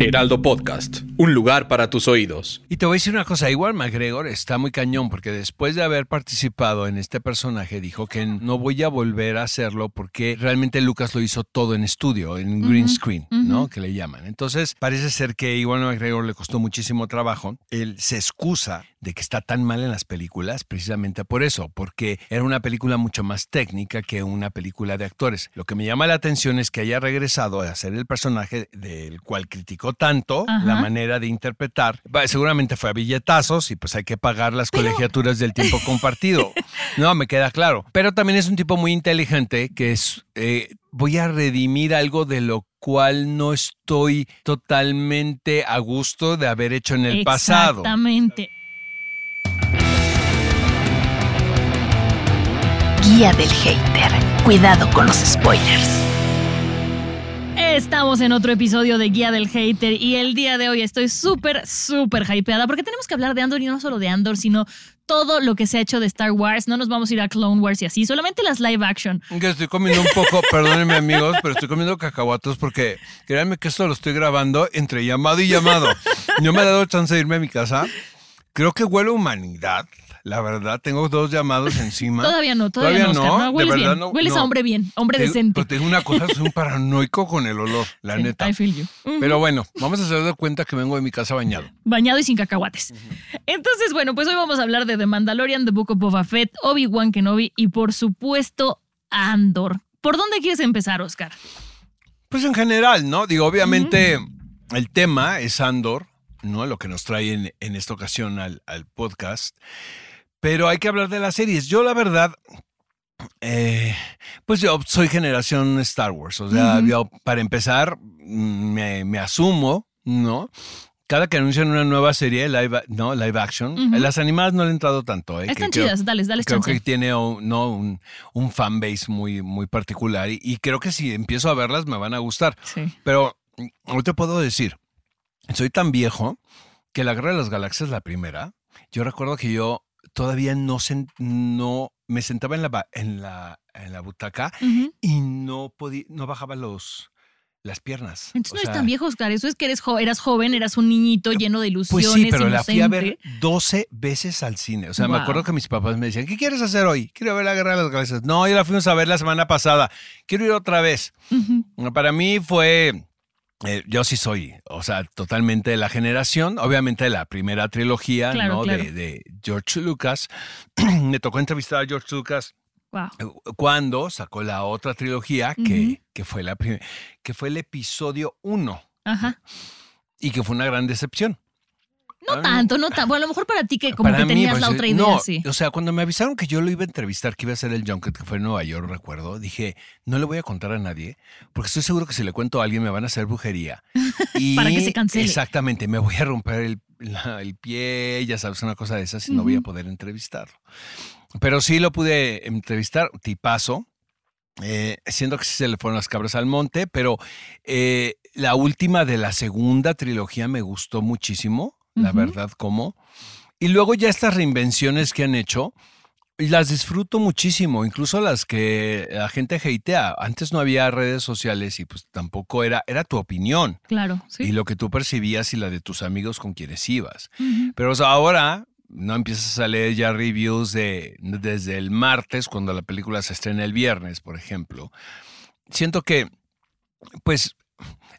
Heraldo Podcast, un lugar para tus oídos. Y te voy a decir una cosa, igual McGregor está muy cañón porque después de haber participado en este personaje dijo que no voy a volver a hacerlo porque realmente Lucas lo hizo todo en estudio, en green screen, ¿no? Que le llaman. Entonces parece ser que igual McGregor le costó muchísimo trabajo. Él se excusa de que está tan mal en las películas precisamente por eso, porque era una película mucho más técnica que una película de actores. Lo que me llama la atención es que haya regresado a hacer el personaje del cual criticó tanto la manera de interpretar. Seguramente fue a billetazos y pues hay que pagar las colegiaturas del tiempo compartido. No, me queda claro. Pero también es un tipo muy inteligente que es... Eh, voy a redimir algo de lo cual no estoy totalmente a gusto de haber hecho en el pasado. Exactamente. Guía del hater. Cuidado con los spoilers. Estamos en otro episodio de Guía del Hater y el día de hoy estoy súper, súper hypeada porque tenemos que hablar de Andor y no solo de Andor, sino todo lo que se ha hecho de Star Wars. No nos vamos a ir a Clone Wars y así, solamente las live action. Estoy comiendo un poco, perdónenme amigos, pero estoy comiendo cacahuatos porque créanme que esto lo estoy grabando entre llamado y llamado. No me ha dado chance de irme a mi casa. Creo que huele a humanidad. La verdad, tengo dos llamados encima. todavía no, todavía, no, Oscar, no, Hueles, bien. hueles a hombre bien, hombre decente. Pero tengo una cosa, soy un paranoico con el olor, la neta. I feel you. Pero bueno, vamos a hacer de cuenta que vengo de mi casa bañado. Bañado y sin cacahuates. Entonces, bueno, pues hoy vamos a hablar de The Mandalorian, The Book of Boba Fett, Obi-Wan Kenobi y por supuesto Andor. ¿Por dónde quieres empezar, Oscar? Pues en general, ¿no? Digo, obviamente el tema es Andor, ¿no? Lo que nos trae en, en esta ocasión al, al podcast. Pero hay que hablar de las series. Yo, la verdad, eh, pues yo soy generación Star Wars. O sea, yo, para empezar, me, me, asumo, ¿no? Cada que anuncian una nueva serie, live, ¿no? live action, las animadas no le he entrado tanto. ¿eh? Están chidas, dale, dale Creo que tiene ¿no? un, un fanbase muy, muy particular y, y, creo que si empiezo a verlas me van a gustar. Sí. Pero no te puedo decir, soy tan viejo que la Guerra de las Galaxias, la primera, yo recuerdo que yo todavía no, no me sentaba en la, en la, en la butaca y no podía, no bajaba los, las piernas. Entonces no eres tan viejo, Oscar. Eso es que eres eras joven, eras un niñito lleno de ilusiones. Pues sí, pero la fui a ver 12 veces al cine. O sea, me acuerdo que mis papás me decían, ¿qué quieres hacer hoy? Quiero ver la Guerra de las Galaxias. No, ya la fuimos a ver la semana pasada. Quiero ir otra vez. Para mí fue eh, yo sí soy, o sea, totalmente de la generación, obviamente de la primera trilogía, ¿no? De, George Lucas. Me tocó entrevistar a George Lucas eh, cuando sacó la otra trilogía, que, que, fue la que fue el episodio 1. Y que fue una gran decepción. No tanto, no tanto. Bueno, a lo mejor para ti que como que tenías la pues, otra idea, no, sí. O sea, cuando me avisaron que yo lo iba a entrevistar, que iba a ser el Junket, que fue en Nueva York, recuerdo, dije, no le voy a contar a nadie, porque estoy seguro que si le cuento a alguien me van a hacer brujería. Y para que se cancele. Exactamente, me voy a romper el, el pie, ya sabes, una cosa de esas, y no voy a poder entrevistarlo. Pero sí lo pude entrevistar, tipazo. Eh, siendo que sí se le fueron las cabras al monte, pero eh, la última de la segunda trilogía me gustó muchísimo la verdad, cómo. Y luego ya estas reinvenciones que han hecho, las disfruto muchísimo, incluso las que la gente hatea. Antes no había redes sociales y pues tampoco era, era tu opinión. Claro, sí. Y lo que tú percibías y la de tus amigos con quienes ibas. Pero ahora no empiezas a leer ya reviews de desde el martes cuando la película se estrena el viernes, por ejemplo. Siento que pues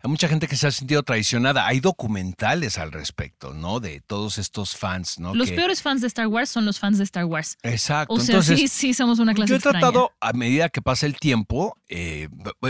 hay mucha gente que se ha sentido traicionada. Hay documentales al respecto, ¿no? De todos estos fans, ¿no? Los peores fans de Star Wars son los fans de Star Wars. Exacto. O sea, sí, sí, somos una clase Yo he tratado, a medida que pasa el tiempo, eh,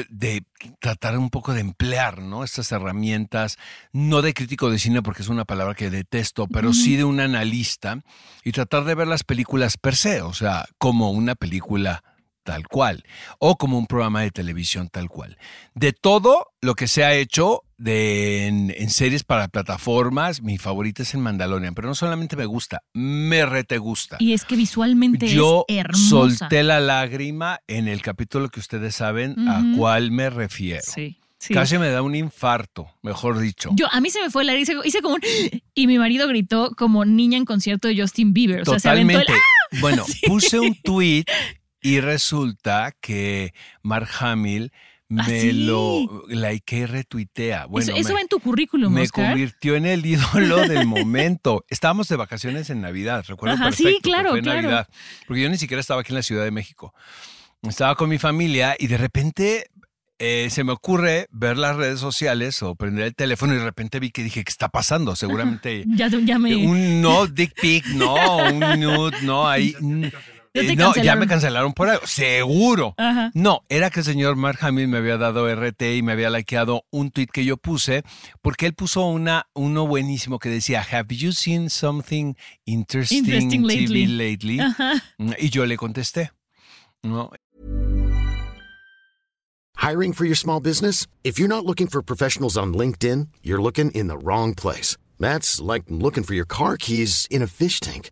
de tratar un poco de emplear, ¿no? Estas herramientas, no de crítico de cine, porque es una palabra que detesto, pero sí de un analista, y tratar de ver las películas per se, o sea, como una película tal cual, o como un programa de televisión tal cual. De todo lo que se ha hecho de, en, series para plataformas, mi favorita es el Mandalorian, pero no solamente me gusta, me rete gusta. Y es que visualmente Yo es hermosa. solté la lágrima en el capítulo que ustedes saben a cuál me refiero. Sí. Casi me da un infarto, mejor dicho. Yo, a mí se me fue el aire, hice, como un... Y mi marido gritó como niña en concierto de Justin Bieber. O sea, se aventó el... ¡Ah! Bueno, puse un tweet y resulta que Mark Hamill me ¿Ah, sí? lo likeé y retuitea. Bueno, eso, eso me- va en tu currículum, me Oscar. convirtió en el ídolo del momento. Estábamos de vacaciones en Navidad, recuerdo Ajá, sí, perfecto. que claro, fue claro. Navidad, porque yo ni siquiera estaba aquí en la Ciudad de México. Estaba con mi familia y de repente eh, se me ocurre ver las redes sociales o prender el teléfono y de repente vi que dije, ¿qué está pasando? Seguramente Ya, ya me. un no dick pic, no, un nude, no, ahí. Mm, Ya te eh, no, ya me cancelaron por algo, seguro. Ajá. No, era que el señor Mark Hamill me había dado RT y me había likeado un tweet que yo puse, porque él puso una, uno buenísimo que decía, Have you seen something interesting, Interesting TV lately?" lately? Ajá. Y yo le contesté. ¿no? Hiring for your small business? If you're not looking for professionals on LinkedIn, you're looking in the wrong place. That's like looking for your car keys in a fish tank.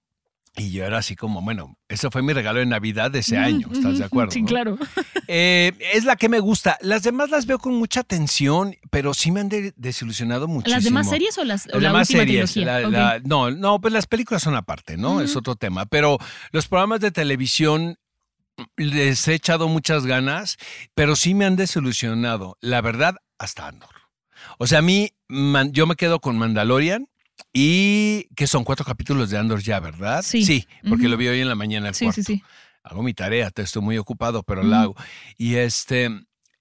Y yo era así como, bueno, ese fue mi regalo de Navidad de ese año, ¿estás de acuerdo? Sí, no? claro. Eh, es la que me gusta. Las demás las veo con mucha atención, pero sí me han de- desilusionado muchísimo. ¿Las demás series o las o Las la demás series. la- la- no, no, pues las películas son aparte, ¿no? Es otro tema. Pero los programas de televisión les he echado muchas ganas, pero sí me han desilusionado. La verdad, hasta Andor. O sea, a mí, man- yo me quedo con Mandalorian. Y que son cuatro capítulos de Andor ya, ¿verdad? Sí. Sí, porque lo vi hoy en la mañana al Sí, cuarto. sí, sí. Hago mi tarea, te estoy muy ocupado, pero Ujú. la hago. Y este,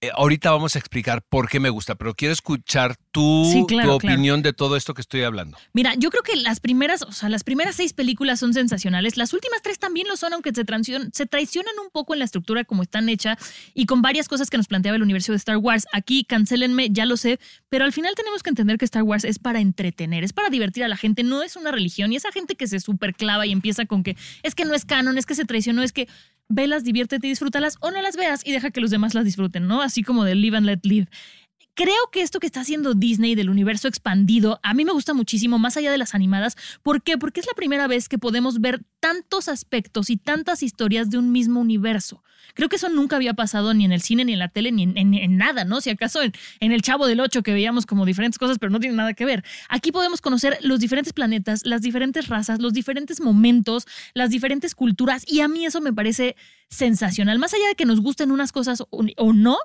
eh, ahorita vamos a explicar por qué me gusta, pero quiero escuchar tu, Sí, claro, tu claro. opinión de todo esto que estoy hablando. Mira, yo creo que las primeras, o sea, las primeras seis películas son sensacionales. Las últimas tres también lo son, aunque se, se traicionan un poco en la estructura como están hechas y con varias cosas que nos planteaba el universo de Star Wars. Aquí, cancelenme, ya lo sé, pero al final tenemos que entender que Star Wars es para entretener, es para divertir a la gente, no es una religión. Y esa gente que se superclava y empieza con que es que no es canon, es que se traicionó, es que velas, diviértete y disfrútalas o no las veas y deja que los demás las disfruten, ¿no? Así como de live and let live. Creo que esto que está haciendo Disney del universo expandido, a mí me gusta muchísimo, más allá de las animadas. ¿Por qué? Porque es la primera vez que podemos ver tantos aspectos y tantas historias de un mismo universo. Creo que eso nunca había pasado ni en el cine, ni en la tele, ni en, nada, ¿no? Si acaso en, El Chavo del Ocho que veíamos como diferentes cosas, pero no tiene nada que ver. Aquí podemos conocer los diferentes planetas, las diferentes razas, los diferentes momentos, las diferentes culturas, y a mí eso me parece sensacional. Más allá de que nos gusten unas cosas o no,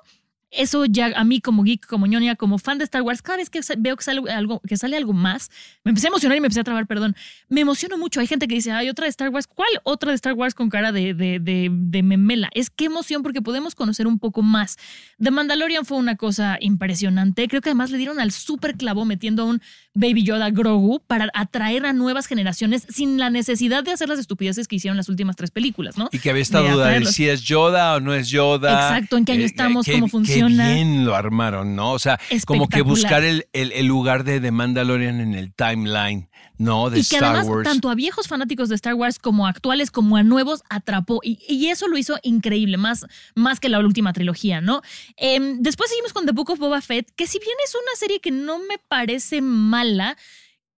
eso ya a mí como geek, como ñoña, como fan de Star Wars, cada vez que veo que sale algo, que sale algo más, me empecé a emocionar y me empecé a trabar, perdón. Me emociono mucho. Hay gente que dice, hay otra de Star Wars. ¿Cuál otra de Star Wars con cara de, de, de, de memela? Es qué emoción porque podemos conocer un poco más. The Mandalorian fue una cosa impresionante. Creo que además le dieron al super clavo metiendo a un Baby Yoda Grogu para atraer a nuevas generaciones sin la necesidad de hacer las estupideces que hicieron las últimas tres películas, ¿no? Y que había esta duda de si es Yoda o no es Yoda. Exacto, en qué año Eh, estamos, qué- cómo Qué funciona. bien lo armaron, ¿no? O sea, como que buscar el, el- el lugar de The Mandalorian en el timeline, ¿no? De y que Star además Wars. tanto a viejos fanáticos de Star Wars como a actuales como a nuevos atrapó y, y eso lo hizo increíble, más, más que la última trilogía, ¿no? Em, después seguimos con The Book of Boba Fett, que si bien es una serie que no me parece mala,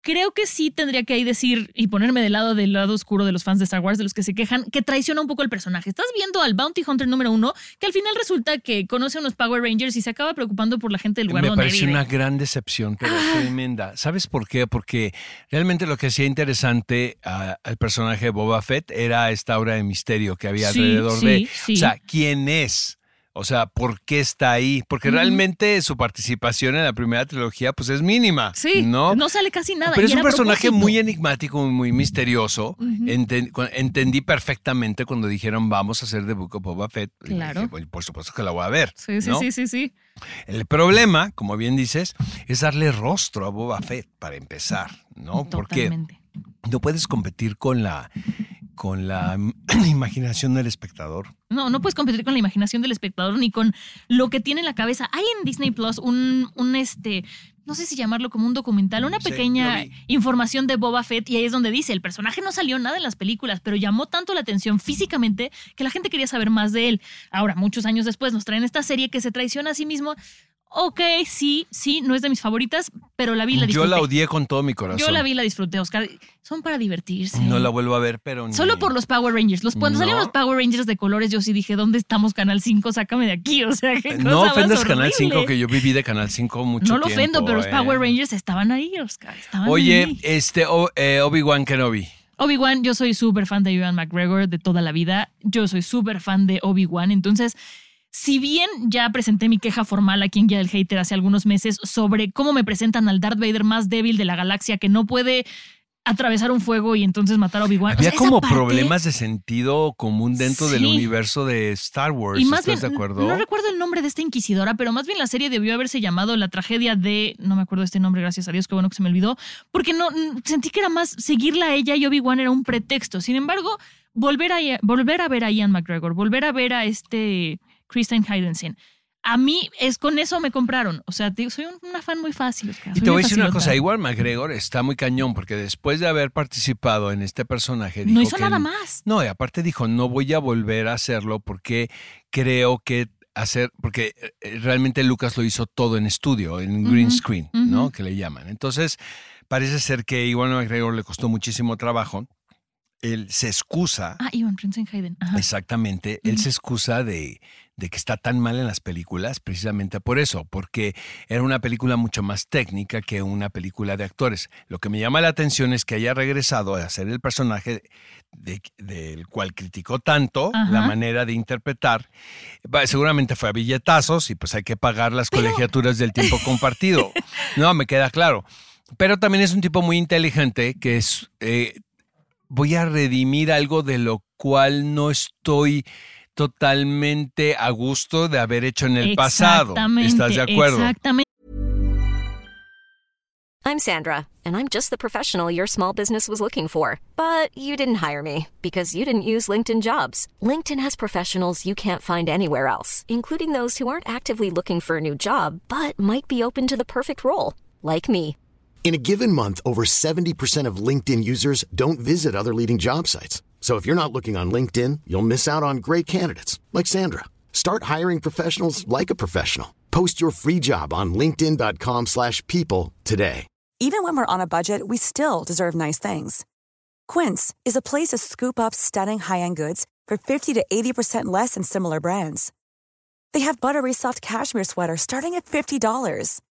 creo que sí tendría que ahí decir y ponerme del lado del lado oscuro de los fans de Star Wars, de los que se quejan, que traiciona un poco el personaje. Estás viendo al Bounty Hunter número uno, que al final resulta que conoce a unos Power Rangers y se acaba preocupando por la gente del lugar Me donde parece vive. una gran decepción, pero Ah. tremenda. ¿Sabes por qué? Porque realmente lo que hacía interesante a- al personaje de Boba Fett era esta aura de misterio que había Sí, alrededor sí, de. sí. O sea, ¿quién es? O sea, ¿por qué está ahí? Porque realmente su participación en la primera trilogía pues es mínima. Sí, ¿no? no sale casi nada. Pero es un personaje propósito. muy enigmático, muy misterioso. Enten- entendí perfectamente cuando dijeron vamos a hacer The Book of Boba Fett. Claro. dije, "Bueno, por supuesto que la voy a ver. Sí, sí, ¿no? sí, sí, sí. El problema, como bien dices, es darle rostro a Boba Fett para empezar, ¿no? Porque no puedes competir con la con la imaginación del espectador. No, no puedes competir con la imaginación del espectador ni con lo que tiene en la cabeza. Hay en Disney Plus un, un este, no sé si llamarlo como un documental, una pequeña información de Boba Fett y ahí es donde dice, el personaje no salió nada en las películas, pero llamó tanto la atención físicamente que la gente quería saber más de él. Ahora, muchos años después nos traen esta serie que se traiciona a sí mismo. Ok, sí, sí, no es de mis favoritas, pero la vi la Yo disfruté. la odié con todo mi corazón. Yo la vi la disfruté, Oscar. Son para divertirse. No la vuelvo a ver, pero ni- Solo por los Power Rangers. Los, cuando No. salieron los Power Rangers de colores, yo sí dije, ¿dónde estamos, Canal 5? Sácame de aquí. O sea, qué Eh, cosa No más ofendas Canal horrible. 5, que yo viví de Canal 5 mucho No lo tiempo. ofendo, pero los eh. Power Rangers estaban ahí, Oscar. Estaban Oye, ahí. este O- eh, Obi-Wan Kenobi. Obi-Wan, yo soy súper fan de Ewan McGregor de toda la vida. Yo soy súper fan de Obi-Wan. Entonces, si bien ya presenté mi queja formal aquí en Guía del Hater hace algunos meses sobre cómo me presentan al Darth Vader más débil de la galaxia que no puede atravesar un fuego y entonces matar a Obi-Wan. O Había sea, como parte- problemas de sentido común dentro del universo de Star Wars. Y más ¿Estás bien, de acuerdo? no recuerdo el nombre de esta inquisidora, pero más bien la serie debió haberse llamado La tragedia de, no me acuerdo este nombre, gracias a Dios, qué bueno que se me olvidó, porque no sentí que era más seguirla a ella y Obi-Wan era un pretexto. Sin embargo, volver a, volver a ver a Ian McGregor, volver a ver a este Christine Heidensen. A mí es con eso me compraron. O sea, soy un- una fan muy fácil. Oscar, Y te voy a decir una cosa, igual McGregor está muy cañón porque después de haber participado en este personaje dijo No hizo que nada él- más. No, y aparte dijo, no voy a volver a hacerlo porque creo que hacer, porque eh, realmente Lucas lo hizo todo en estudio, en green screen, ¿no? Que le llaman. Entonces, parece ser que igual McGregor le costó muchísimo trabajo. Él se excusa, Ah, Ivan. Ajá. exactamente, él se excusa de, de que está tan mal en las películas precisamente por eso, porque era una película mucho más técnica que una película de actores. Lo que me llama la atención es que haya regresado a hacer el personaje de- del cual criticó tanto Ajá. la manera de interpretar. Seguramente fue a billetazos y pues hay que pagar las Pero- colegiaturas del tiempo compartido. No, me queda claro. Pero también es un tipo muy inteligente que es... eh, voy a redimir algo de lo cual no estoy totalmente a gusto de haber hecho en el pasado. ¿Estás de acuerdo? Exactamente. I'm Sandra, and I'm just the professional your small business was looking for. But you didn't hire me because you didn't use LinkedIn jobs. LinkedIn has professionals you can't find anywhere else, including those who aren't actively looking for a new job but might be open to the perfect role, like me. In a given month, over 70% of LinkedIn users don't visit other leading job sites. So if you're not looking on LinkedIn, you'll miss out on great candidates like Sandra. Start hiring professionals like a professional. Post your free job on linkedin.com/people today. Even when we're on a budget, we still deserve nice things. Quince is a place to scoop up stunning high-end goods for 50 to 80% less than similar brands. They have buttery soft cashmere sweaters starting at $50,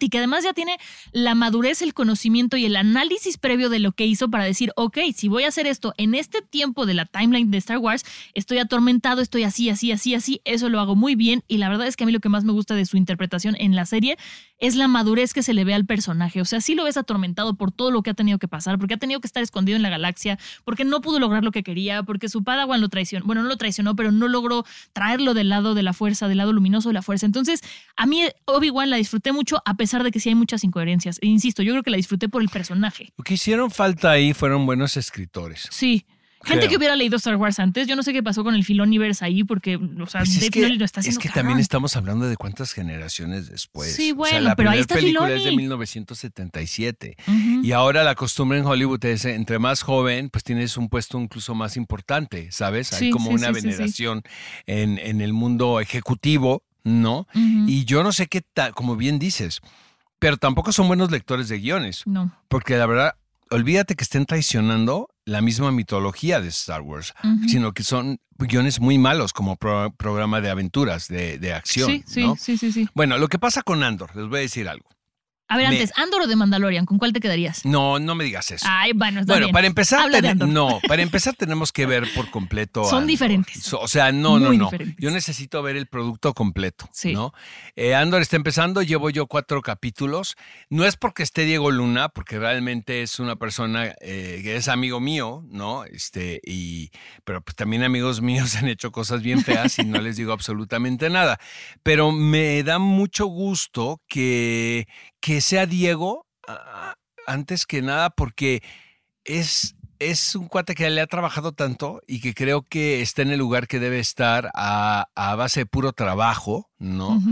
Y que además ya tiene la madurez, el conocimiento y el análisis previo de lo que hizo para decir, ok, si voy a hacer esto en este tiempo de la timeline de Star Wars, estoy atormentado, estoy así, así, así, así, eso lo hago muy bien y la verdad es que a mí lo que más me gusta de su interpretación en la serie es la madurez que se le ve al personaje, o sea, sí lo ves atormentado por todo lo que ha tenido que pasar, porque ha tenido que estar escondido en la galaxia, porque no pudo lograr lo que quería, porque su Padawan lo traicionó, bueno, no lo traicionó, pero no logró traerlo del lado de la fuerza, del lado luminoso de la fuerza. Entonces, a mí Obi-Wan la disfruté mucho a pesar de que sí hay muchas incoherencias. E insisto, yo creo que la disfruté por el personaje. Lo que hicieron falta ahí fueron buenos escritores. Sí. Gente Creo. que hubiera leído Star Wars antes, yo no sé qué pasó con el Filoniverse ahí, porque, o sea, Pues Dave es que, Filoni lo está es haciendo que cabrón. también estamos hablando de cuántas generaciones después. Sí, O sea, bueno, la pero ahí está película es de Filoni. 1977. Ujú. Y ahora la costumbre en Hollywood es, entre más joven, pues tienes un puesto incluso más importante, ¿sabes? Hay Sí, como sí, una sí. veneración En, en el mundo ejecutivo, ¿no? Y yo no sé qué tal, como bien dices, pero tampoco son buenos lectores de guiones, No. porque la verdad, olvídate que estén traicionando la misma mitología de Star Wars, sino que son guiones muy malos como pro- programa de aventuras, de, de acción, Sí, sí, ¿no? sí, sí, sí. Bueno, lo que pasa con Andor, les voy a decir algo. A ver, Me- antes, ¿Andor o de Mandalorian? ¿Con cuál te quedarías? No, no me digas eso. Ay, bueno, está Bueno, bien. para empezar, no, para empezar tenemos que ver por completo. Son Andor. diferentes. O sea, no, no, no. diferentes. Yo necesito ver el producto completo, Sí. ¿no? Eh, Andor está empezando, llevo yo cuatro capítulos. No es porque esté Diego Luna, porque realmente es una persona eh, que es amigo mío, ¿no? Este, y, pero pues también amigos míos han hecho cosas bien feas y no les digo absolutamente nada. Pero me da mucho gusto que, que sea Diego antes que nada porque es es un cuate que le ha trabajado tanto y que creo que está en el lugar que debe estar a, a base de puro trabajo, ¿no?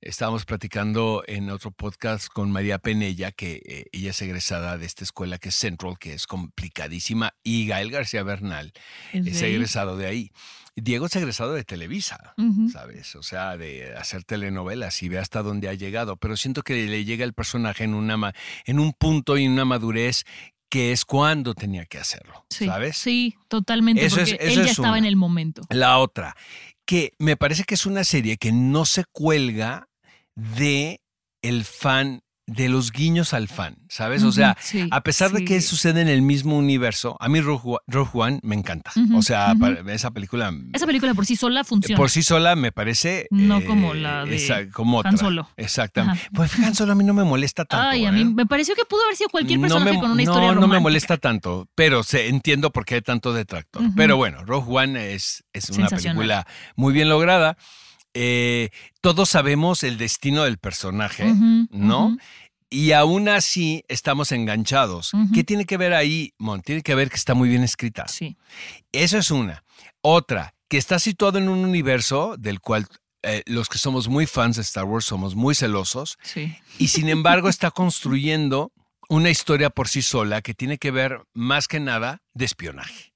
Estábamos platicando en otro podcast con María Penella, que eh, ella es egresada de esta escuela que es Central, que es complicadísima, y Gael García Bernal Es egresado de ahí. Diego es egresado de Televisa. ¿sabes? O sea, de hacer telenovelas y ve hasta dónde ha llegado, pero siento que le llega el personaje en, una, en un punto y en una madurez que es cuando tenía que hacerlo, Sí, ¿sabes? Sí, totalmente. Eso porque él ya es estaba una. en el momento. La otra, que me parece que es una serie que no se cuelga de el fan, de los guiños al fan, ¿sabes? O sea, sí, a pesar de que sucede en el mismo universo, a mí Rogue One- me encanta. O sea, esa película Esa película por sí sola funciona. por sí sola me parece. No como la de esa- como Han otra. Solo. Exactamente. Ajá. Pues Han Solo a mí no me molesta tanto. Ay, a mí ¿eh? me pareció que pudo haber sido cualquier No personaje me- con una no, historia No me romántica. molesta tanto, pero se, entiendo por qué hay tanto detractor. Pero bueno, Rogue One es, es una película muy bien lograda. Eh, todos sabemos el destino del personaje, ¿no? Y aún así estamos enganchados. ¿Qué tiene que ver ahí, Mon? Tiene que ver que está muy bien escrita. Sí. Eso es una. Otra, que está situado en un universo del cual eh, los que somos muy fans de Star Wars somos muy celosos Sí. y sin embargo está construyendo una historia por sí sola que tiene que ver más que nada de espionaje.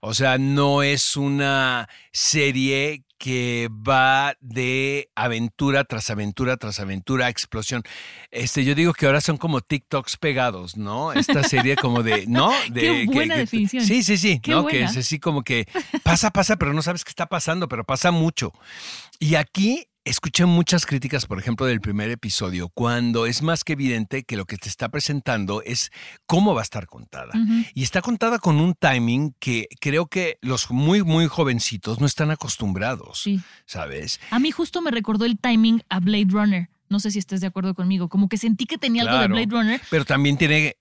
O sea, no es una serie que va de aventura tras aventura tras aventura, explosión. Este, yo digo que ahora son como TikToks pegados, ¿no? Esta serie como de, ¿no? De, Qué que- buena que- definición. Sí, sí, sí, Qué ¿no? Que es así como que pasa, pasa, pero no sabes qué está pasando, pero pasa mucho. Y aquí escuché muchas críticas, por ejemplo, del primer episodio, cuando es más que evidente que lo que te está presentando es cómo va a estar contada. Y está contada con un timing que creo que los muy, muy jovencitos no están acostumbrados, Sí. ¿sabes? A mí justo me recordó el timing a Blade Runner. No sé si estés de acuerdo conmigo. Como que sentí que tenía algo de. Blade Runner. Pero también tiene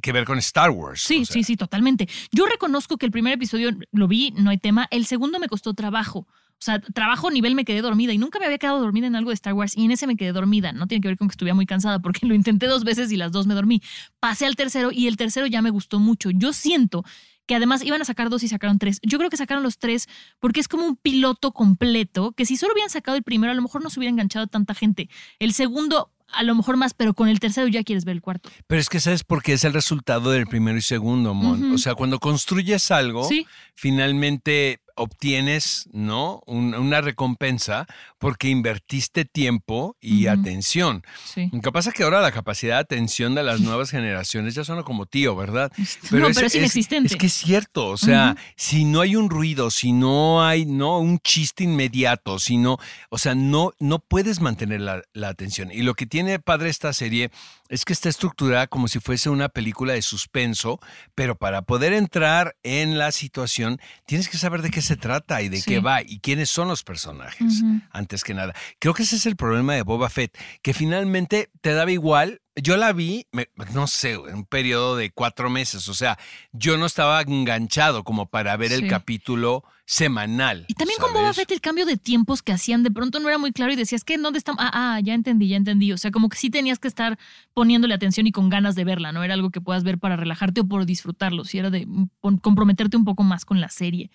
que ver con Star Wars. Sí, o sea, sí, sí, totalmente. Yo reconozco que el primer episodio lo vi, no hay tema. El segundo me costó trabajo. O sea, trabajo nivel me quedé dormida y nunca me había quedado dormida en algo de Star Wars y en ese me quedé dormida. No tiene que ver con que estuviera muy cansada porque lo intenté dos veces y las dos me dormí. Pasé al tercero y el tercero ya me gustó mucho. Yo siento que además iban a sacar dos y sacaron tres. Yo creo que sacaron los tres porque es como un piloto completo que si solo hubieran sacado el primero a lo mejor no se hubiera enganchado tanta gente. El segundo a lo mejor más, pero con el tercero ya quieres ver el cuarto. Pero es que sabes por qué es el resultado del primero y segundo, Mon. O sea, cuando construyes algo, Sí. finalmente obtienes, ¿no? Un- una recompensa porque invertiste tiempo y atención. Sí. Lo que pasa es que ahora la capacidad de atención de las nuevas generaciones ya suena como tío, ¿verdad? no, pero es inexistente. Es que es cierto, o sea, si no hay un ruido, si no hay no un chiste inmediato, si no, o sea, no, no puedes mantener la, la atención. Y lo que tiene padre esta serie es que está estructurada como si fuese una película de suspenso, pero para poder entrar en la situación tienes que saber de qué se trata y de Sí. qué va y quiénes son los personajes, antes que nada. Creo que ese es el problema de Boba Fett, que finalmente te daba igual. Yo la vi, me- no sé, en un periodo de cuatro meses. O sea, yo no estaba enganchado como para ver Sí. el capítulo semanal. Y también con Boba ¿sabes? Fett el cambio de tiempos que hacían de pronto no era muy claro y decías que dónde está. Ah, ah, ya entendí, ya entendí. O sea, como que sí tenías que estar poniéndole atención y con ganas de verla, no era algo que puedas ver para relajarte o por disfrutarlo, si era de mm, comprometerte un poco más con la serie.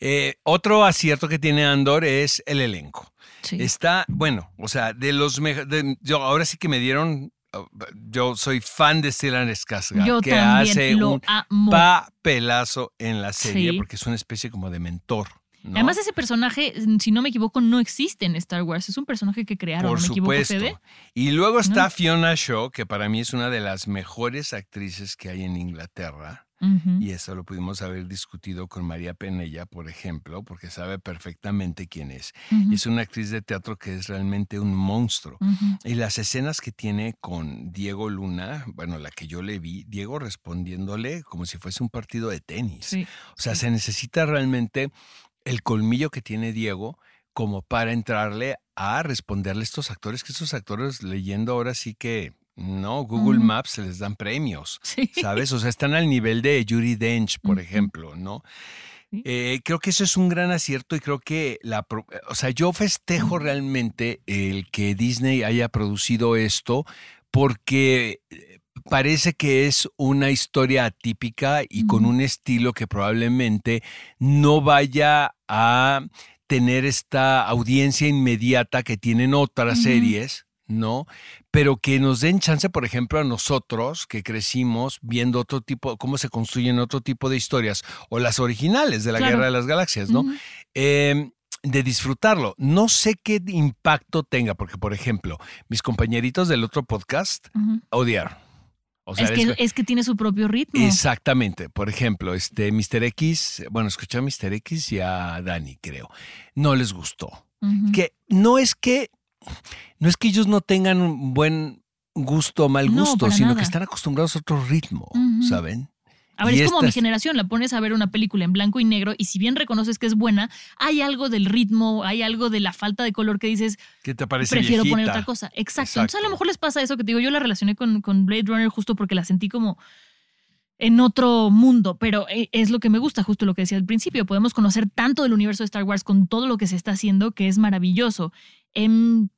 Eh, otro acierto que tiene Andor es el elenco. Sí. Está, bueno, o sea, de los mejores. Yo ahora sí que me dieron. Uh, Yo soy fan de Stellan Skarsgård, Yo que hace un amo. papelazo en la serie Sí. porque es una especie como de mentor. ¿no? Además, ese personaje, mm, si no me equivoco, no existe en Star Wars. Es un personaje que crearon, Por ¿no me equivoco, supuesto. Fede? Y luego está ¿No? Fiona Shaw, que para mí es una de las mejores actrices que hay en Inglaterra. Y eso lo pudimos haber discutido con María Penella, por ejemplo, porque sabe perfectamente quién es. Ujú. Y es una actriz de teatro que es realmente un monstruo. Ujú. Y las escenas que tiene con Diego Luna, bueno, la que yo le vi, Diego respondiéndole como si fuese un partido de tenis. Sí. O sea, se necesita realmente el colmillo que tiene Diego como para entrarle a responderle a estos actores, que estos actores leyendo ahora sí que, no, Google. Maps se les dan premios, Sí. ¿sabes? O sea, están al nivel de Yuri Dench, por ejemplo, ¿no? Eh, creo que eso es un gran acierto y creo que la, o sea, yo festejo realmente el que Disney haya producido esto porque eh, parece que es una historia atípica y con un estilo que probablemente no vaya a tener esta audiencia inmediata que tienen otras series, ¿no? Pero que nos den chance, por ejemplo, a nosotros que crecimos viendo otro tipo, cómo se construyen otro tipo de historias, o las originales de la Claro. Guerra de las Galaxias, ¿no? Eh, de disfrutarlo. No sé qué impacto tenga, porque, por ejemplo, mis compañeritos del otro podcast odiaron. O sea, es, que, es- es que tiene su propio ritmo. Exactamente. Por ejemplo, este Mr. X, bueno, escuché a Mr. X y a Dani, creo. No les gustó. Que no es que no es que ellos no tengan un buen gusto o mal gusto, sino nada. que están acostumbrados a otro ritmo. ¿saben? A ver, Y es como mi generación, la pones a ver una película en blanco y negro y si bien reconoces que es buena, hay algo del ritmo, hay algo de la falta de color que dices, ¿Qué te parece prefiero poner otra cosa. Exacto. Entonces a lo mejor les pasa eso que te digo, yo la relacioné con, con Blade Runner justo porque la sentí como en otro mundo, pero eh, es lo que me gusta, justo lo que decía al principio, podemos conocer tanto del universo de Star Wars con todo lo que se está haciendo que es maravilloso. Em,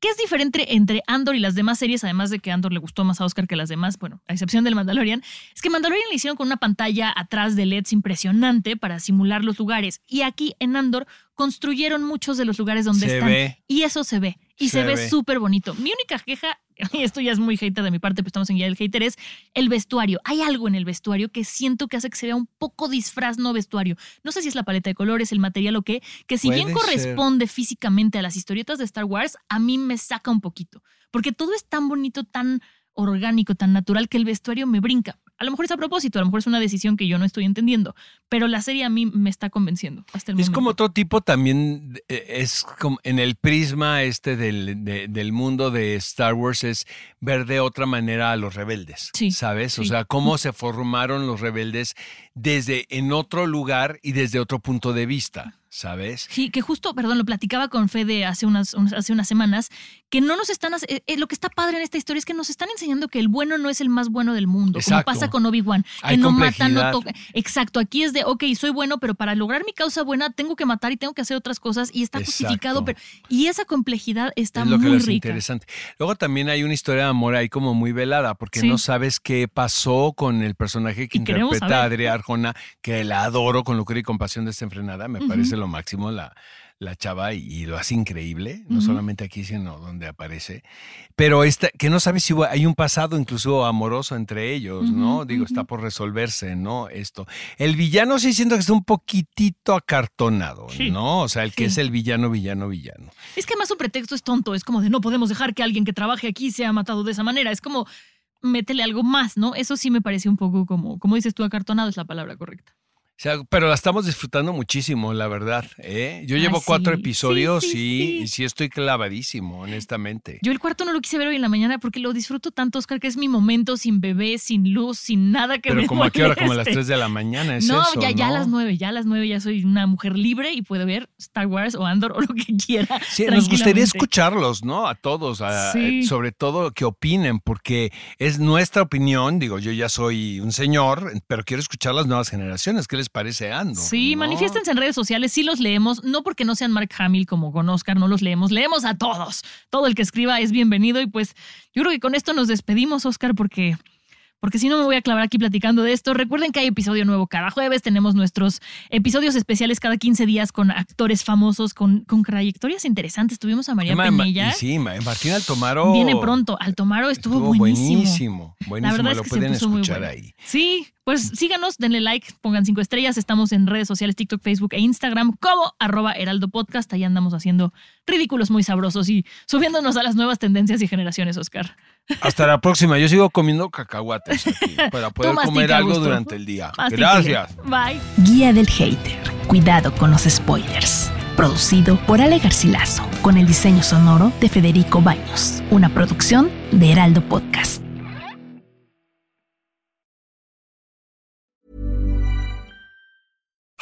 ¿Qué es diferente entre Andor y las demás series? Además de que Andor le gustó más a Oscar que las demás, bueno, a excepción del Mandalorian, es que Mandalorian le hicieron con una pantalla atrás de LEDs impresionante para simular los lugares. Y aquí en Andor construyeron muchos de los lugares donde Se están. ve. Y eso se ve. Y se, Se ve ve. súper bonito. Mi única queja, y esto ya es muy hater de mi parte, pero estamos en guía del hater, es el vestuario. Hay algo en el vestuario que siento que hace que se vea un poco disfraz no vestuario. No sé si es la paleta de colores, el material o qué, que si bien ser. corresponde físicamente a las historietas de Star Wars, a mí me saca un poquito. Porque todo es tan bonito, tan orgánico, tan natural, que el vestuario me brinca. A lo mejor es a propósito, a lo mejor es una decisión que yo no estoy entendiendo, pero la serie a mí me está convenciendo hasta el Es momento. como otro tipo también, eh, es como en el prisma este del, de- del mundo de Star Wars es ver de otra manera a los rebeldes, Sí, ¿sabes? O sea, cómo se formaron los rebeldes desde en otro lugar y desde otro punto de vista, ¿sabes? Sí, que justo, perdón, lo platicaba con Fede hace unas, unas- hace unas semanas, que no nos están, eh, eh, lo que está padre en esta historia es que nos están enseñando que el bueno no es el más bueno del mundo, Exacto. como pasa con Obi-Wan, que Hay no mata, no toca. Exacto, aquí es de, ok, soy bueno, pero para lograr mi causa buena tengo que matar y tengo que hacer otras cosas y está Exacto. justificado, pero y esa complejidad está es lo que muy rica. interesante. Luego también hay una historia de amor ahí como muy velada, porque Sí. no sabes qué pasó con el personaje que Y interpreta a. Adria Arjona, que la adoro con locura y compasión desenfrenada, me Ujú. parece lo máximo la, la chava y, y lo hace increíble, no solamente aquí, sino donde aparece. Pero esta, que no sabes si hay un pasado incluso amoroso entre ellos, ¿no? Digo, está por resolverse, ¿no? Esto. El villano sí siento que está un poquitito acartonado, Sí. ¿no? O sea, el que Sí. es el villano, villano, villano. Es que más un pretexto es tonto, es como de no podemos dejar que alguien que trabaje aquí sea matado de esa manera, es como métele algo más, ¿no? Eso sí me parece un poco como, como dices tú, acartonado es la palabra correcta. Sea, pero la estamos disfrutando muchísimo, la verdad. ¿eh? Yo llevo cuatro sí. episodios Sí, sí, y, sí. y sí estoy clavadísimo, honestamente. Yo el cuarto no lo quise ver hoy en la mañana porque lo disfruto tanto, Oscar, que es mi momento sin bebé, sin luz, sin nada que pero me como a qué hora, como a las moleste. 3 de la mañana, es no, eso, ya, ya a ¿no? las nueve, ya a las nueve ya soy una mujer libre y puedo ver Star Wars o Andor o lo que quiera. Sí, nos gustaría escucharlos, ¿no? A todos, a- sobre todo que opinen, porque es nuestra opinión. Digo, yo ya soy un señor, pero quiero escuchar las nuevas generaciones. ¿Qué les parece Ando? Sí, ¿no? manifiéstense en redes sociales, sí los leemos, no porque no sean Mark Hamill como con Oscar, no los leemos, leemos a todos. Todo el que escriba es bienvenido y pues yo creo que con esto nos despedimos, Oscar, porque... Porque si no me voy a clavar aquí platicando de esto. Recuerden que hay episodio nuevo cada jueves. Tenemos nuestros episodios especiales cada 15 días con actores famosos, con, con trayectorias interesantes. Tuvimos a María Ma- ma- Penella. y sí, Ma- Martín Altomaro. Viene pronto. Altomaro estuvo, buenísimo. buenísimo. buenísimo, La verdad es lo que se pueden puso muy escuchar bueno. ahí. Sí, pues síganos, denle like, pongan cinco estrellas. Estamos en redes sociales, TikTok, Facebook e Instagram como arroba Heraldo Podcast. Ahí andamos haciendo ridículos muy sabrosos y subiéndonos a las nuevas tendencias y generaciones, Oscar. Hasta la próxima. Yo sigo comiendo cacahuates aquí para poder comer algo durante el día. Mastique. Gracias. Bye. Guía del Hater. Cuidado con los spoilers. Producido por Ale Garcilaso, con el diseño sonoro de Federico Baños. Una producción de Heraldo Podcast.